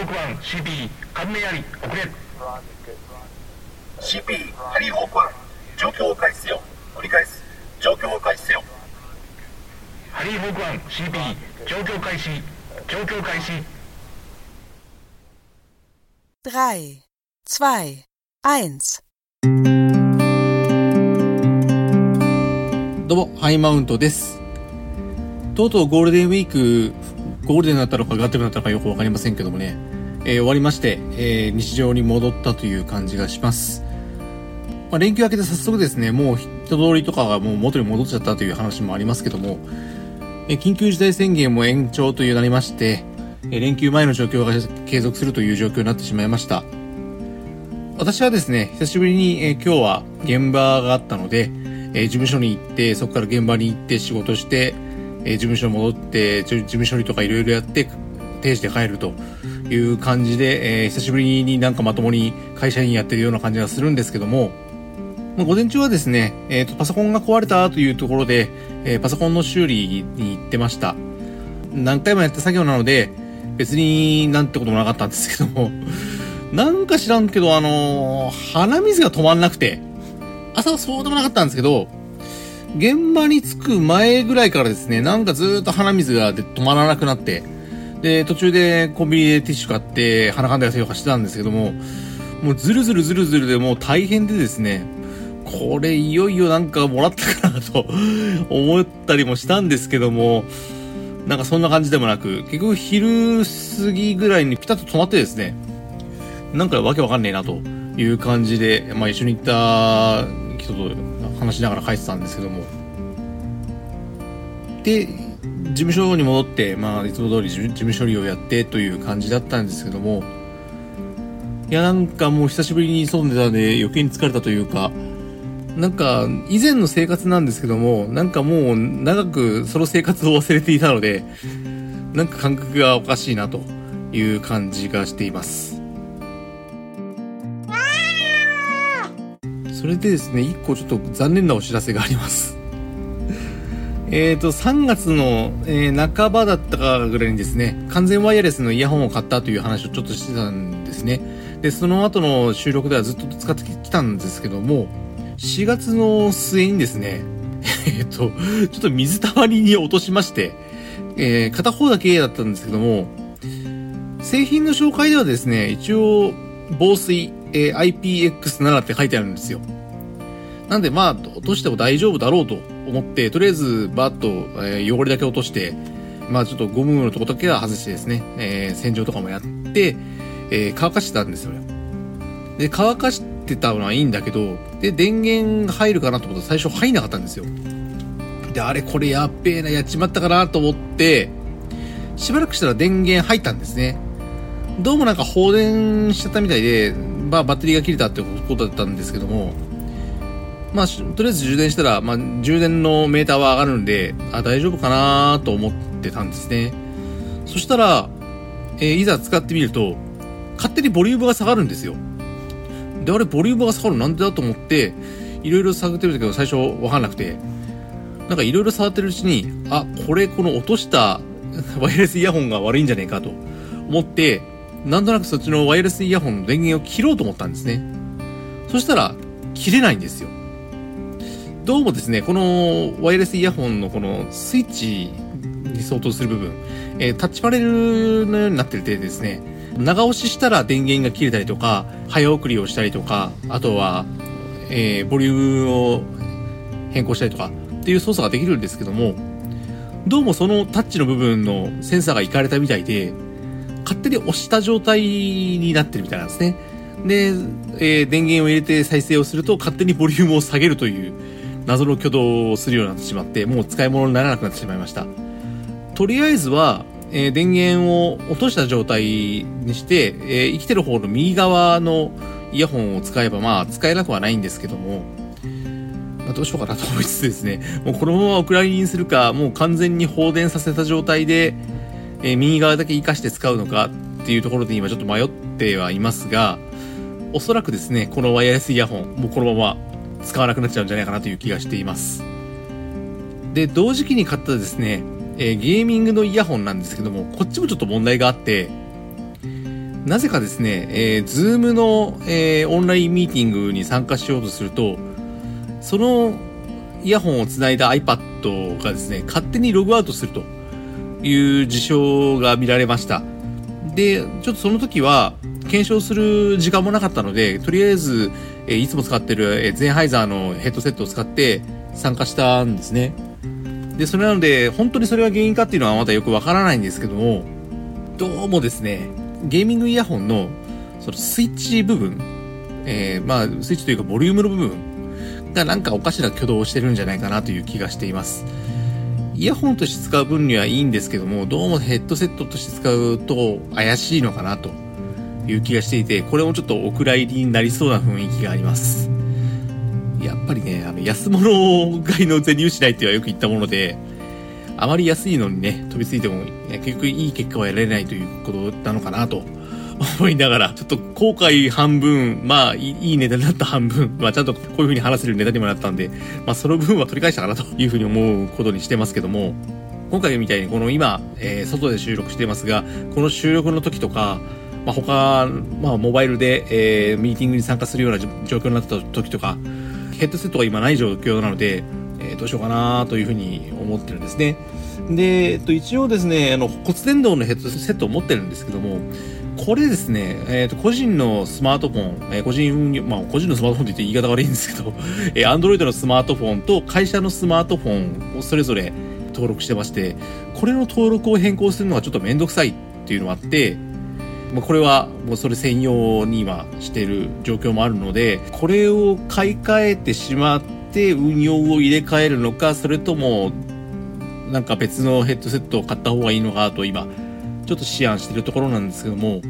ホーク1 CP 関連あり遅れ CP ハリーホーク1状況を開始せよ。繰り返す。状況を開始せよ。ハリーホーク1 CP 状況開始状況開始 3, 2, 1. どうも、ハイマウントです。とうとうゴールデンウィーク、ゴールデンだったのかガッテムだったのかよくわかりませんけどもね、えー終わりまして、えー日常に戻ったという感じがします。まあ、連休明けて早速ですね、もう人通りとかがもう元に戻っちゃったという話もありますけども、えー緊急事態宣言も延長というなりまして、え連休前の状況が継続するという状況になってしまいました。私はですね、久しぶりに、え今日は現場があったので、え事務所に行って、そこから現場に行って仕事して、えー事務所に戻って、事務処理とかいろいろやって、定時で帰るという感じで、えー久しぶりになんかまともに会社員やってるような感じがするんですけども、まあ午前中はですね、えーと、パソコンが壊れたというところで、えーパソコンの修理に行ってました。何回もやった作業なので、別になんてこともなかったんですけども、なんか知らんけど、あのー鼻水が止まんなくて、朝はそうでもなかったんですけど、現場に着く前ぐらいからですね、なんかずっと鼻水が止まらなくなって、で、途中でコンビニでティッシュ買って鼻かんだりとかしてたんですけども、もうずるずるずるずるでもう大変でですね、これいよいよなんかもらったかなと 思ったりもしたんですけども、なんかそんな感じでもなく、結局昼過ぎぐらいにピタッと止まってですね、なんかわけわかんねえなという感じで、まあ一緒に行った人と話しながら帰ってたんですけども。で、事務所に戻って、まあいつも通り事務処理をやってという感じだったんですけども、いやなんかもう久しぶりに外に出たんで余計に疲れたというか、なんか以前の生活なんですけども、なんかもう長くその生活を忘れていたので、なんか感覚がおかしいなという感じがしています。それでですね、一個ちょっと残念なお知らせがあります。えっと、3月の、えー半ばだったかぐらいにですね、完全ワイヤレスのイヤホンを買ったという話をちょっとしてたんですね。で、その後の収録ではずっと使ってきたんですけども、4月の末にですね、えっと、ちょっと水たまりに落としまして、えー片方だけだったんですけども、製品の紹介ではですね、一応、防水、えー IPX7 って書いてあるんですよ。なんでまあ、落としても大丈夫だろうと思って、とりあえずバッと、えー汚れだけ落として、まあちょっとゴムのとこだけは外してですね、えー洗浄とかもやって、えー乾かしてたんですよ。で、乾かしてたのはいいんだけど、で、電源が入るかなと思ったら最初入んなかったんですよ。で、あれこれやっべえな、やっちまったかなと思って、しばらくしたら電源入ったんですね。どうもなんか放電しちゃったみたいで、まあバッテリーが切れたってことだったんですけども、まあ、とりあえず充電したら、まあ、充電のメーターは上がるんで、あ、大丈夫かなと思ってたんですね。そしたら、えーいざ使ってみると、勝手にボリュームが下がるんですよ。で、あれ、ボリュームが下がるなんでだと思って、いろいろ探ってるんだけど、最初わかんなくて、なんかいろいろ触ってるうちに、あ、これ、この落としたワイヤレスイヤホンが悪いんじゃねえかと思って、なんとなくそっちのワイヤレスイヤホンの電源を切ろうと思ったんですね。そしたら、切れないんですよ。どうもですね、このワイヤレスイヤホンのこのスイッチに相当する部分、えータッチパネルのようになっててですね、長押ししたら電源が切れたりとか、早送りをしたりとか、あとは、えーボリュームを変更したりとかっていう操作ができるんですけども、どうもそのタッチの部分のセンサーがいかれたみたいで、勝手に押した状態になってるみたいなんですね。で、えー電源を入れて再生をすると勝手にボリュームを下げるという謎の挙動をするようになってしまって、もう使い物にならなくなってしまいました。とりあえずは、えー電源を落とした状態にして、えー生きてる方の右側のイヤホンを使えば、まあ、使えなくはないんですけども、まあ、どうしようかなと思いつつですね、もうこのままお蔵入りにするか、もう完全に放電させた状態で、えー右側だけ活かして使うのかっていうところで今ちょっと迷ってはいますが、おそらくですね、このワイヤレスイヤホン、もうこのまま使わなくなっちゃうんじゃないかなという気がしています。で、同時期に買ったですね、えーゲーミングのイヤホンなんですけども、こっちもちょっと問題があって、なぜかですね、えー、 Zoom の、えー、オンラインミーティングに参加しようとすると、そのイヤホンをつないだ iPad がですね、勝手にログアウトするという事象が見られました。で、ちょっとその時は、検証する時間もなかったので、とりあえず、え、いつも使ってる、え、ゼンハイザーのヘッドセットを使って参加したんですね。で、それなので、本当にそれが原因かっていうのはまだよくわからないんですけども、どうもですね、ゲーミングイヤホンの、そのスイッチ部分、えー、まあ、スイッチというかボリュームの部分がなんかおかしな挙動をしてるんじゃないかなという気がしています。イヤホンとして使う分にはいいんですけども、どうもヘッドセットとして使うと怪しいのかなという気がしていて、これもちょっとお蔵入りになりそうな雰囲気があります。やっぱりね、あの、安物買いの銭失いってはよく言ったもので、あまり安いのにね、飛びついても、結局いい結果は得られないということなのかなと思いながら、ちょっと後悔半分、まあ、いいネタになった半分、まあ、ちゃんとこういう風に話せるネタにもなったんで、まあ、その分は取り返したかなという風に思うことにしてますけども、今回みたいにこの今、えー、外で収録していますが、この収録の時とか、まあ、他、まあ、モバイルで、えー、ミーティングに参加するような状況になった時とか、ヘッドセットが今ない状況なので、えー、どうしようかなというふうに思ってるんですね。で、えっと、一応ですね、あの、骨伝導のヘッドセットを持ってるんですけども、これですね、えっ、ー、と、個人のスマートフォン、えー、個人、まあ、個人のスマートフォンって言って言い方悪いんですけど、えー、Android のスマートフォンと会社のスマートフォンをそれぞれ登録してまして、これの登録を変更するのがちょっとめんどくさいっていうのがあって、まあ、これはもうそれ専用に今してる状況もあるので、これを買い替えてしまって運用を入れ替えるのか、それともなんか別のヘッドセットを買った方がいいのかと今、ちょっと思案してるところなんですけども、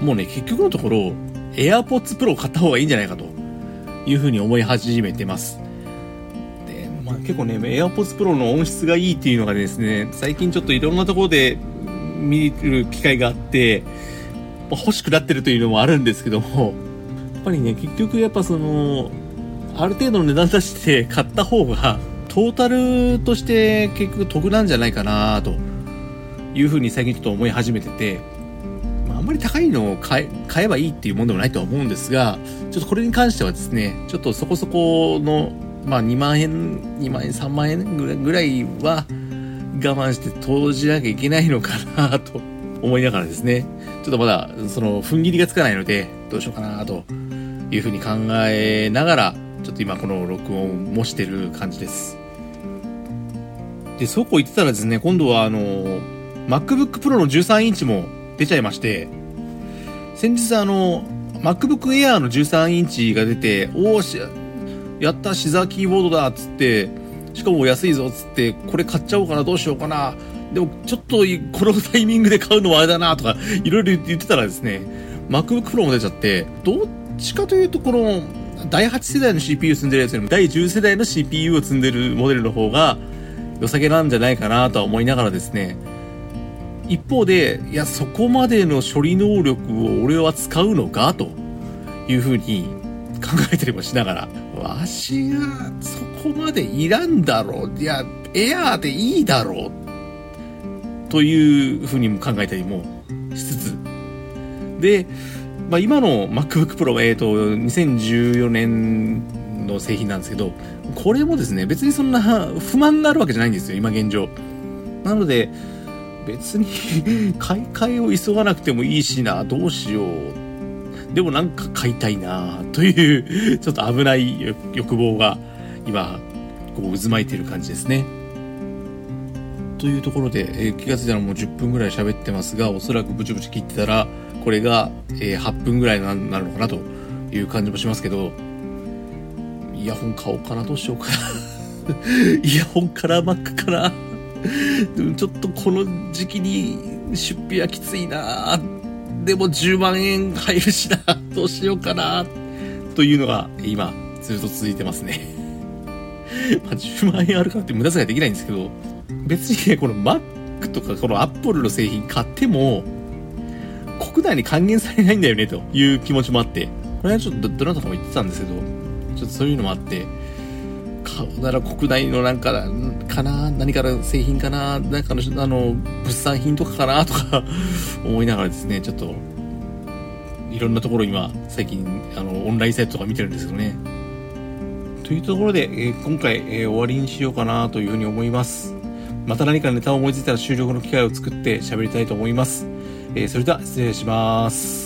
もうね、結局のところ、AirPods Pro を買った方がいいんじゃないかというふうに思い始めてます。で、まあ結構ね、AirPods Pro の音質がいいっていうのがですね、最近ちょっといろんなところで見る機会があって、まあ、欲しくなってるというのもあるんですけども、やっぱりね、結局やっぱその、ある程度の値段出して買った方が、トータルとして結局得なんじゃないかなというふうに最近ちょっと思い始めてて、まあ、あんまり高いのを買え買えばいいっていうものでもないとは思うんですが、ちょっとこれに関してはですね、ちょっとそこそこの、まあ2万円、2万円、3万円ぐらいぐらいは我慢して投じなきゃいけないのかなと思いながらですね、ちょっとまだその踏ん切りがつかないので、どうしようかなというふうに考えながら、ちょっと今この録音もしてる感じです。で、そうこう言ってたらですね、今度はあの、MacBook Pro の13インチも出ちゃいまして、先日あの、MacBook Air の13インチが出て、おおし、やった、シザーキーボードだっつって、しかも安いぞっつって、これ買っちゃおうかな、どうしようかな。でも、ちょっと、このタイミングで買うのはあれだな、とか、いろいろ言ってたらですね、MacBook Pro も出ちゃって、どっちかというと、この、第8世代の CPU 積んでるやつよりも、第10世代の CPU を積んでるモデルの方が、良さげなんじゃないかなとは思いながらですね、一方で、いや、そこまでの処理能力を俺は使うのかというふうに考えたりもしながら、わしがそこまでいらんだろう。いや、エアーでいいだろう。というふうにも考えたりもしつつ。で、まあ、今の MacBook Pro は、えっ、ー、と、2014年の製品なんですけど、これもですね、別にそんな不満があるわけじゃないんですよ、今現状。なので、別に買い替えを急がなくてもいいしな、どうしよう。でもなんか買いたいな、という、ちょっと危ない欲望が今、こう渦巻いてる感じですね。というところで、えー、気がついたらもう10分ぐらい喋ってますが、おそらくブチブチ切ってたら、これが、えー、8分ぐらいになるのかなという感じもしますけど、イヤホン買おうかな、どうしようかな。イヤホンから Mac から。ちょっとこの時期に出費はきついなでも10万円入るしなどうしようかなというのが今ずっと続いてますね。まあ、10万円あるからって無駄遣いできないんですけど、別にね、この Mac とかこの Apple の製品買っても、国内に還元されないんだよねという気持ちもあって、これはちょっとどなたかも言ってたんですけど、ちょっとそういうのもあって、なら国内のなんか、かな何から製品かななんかの、あの、物産品とかかなとか 思いながらですね、ちょっといろんなところ今、最近、あの、オンラインサイトとか見てるんですけどね。というところで、えー今回、えー終わりにしようかなというふうに思います。また何かネタを思いついたら収録の機会を作って喋りたいと思います。えーそれでは失礼します。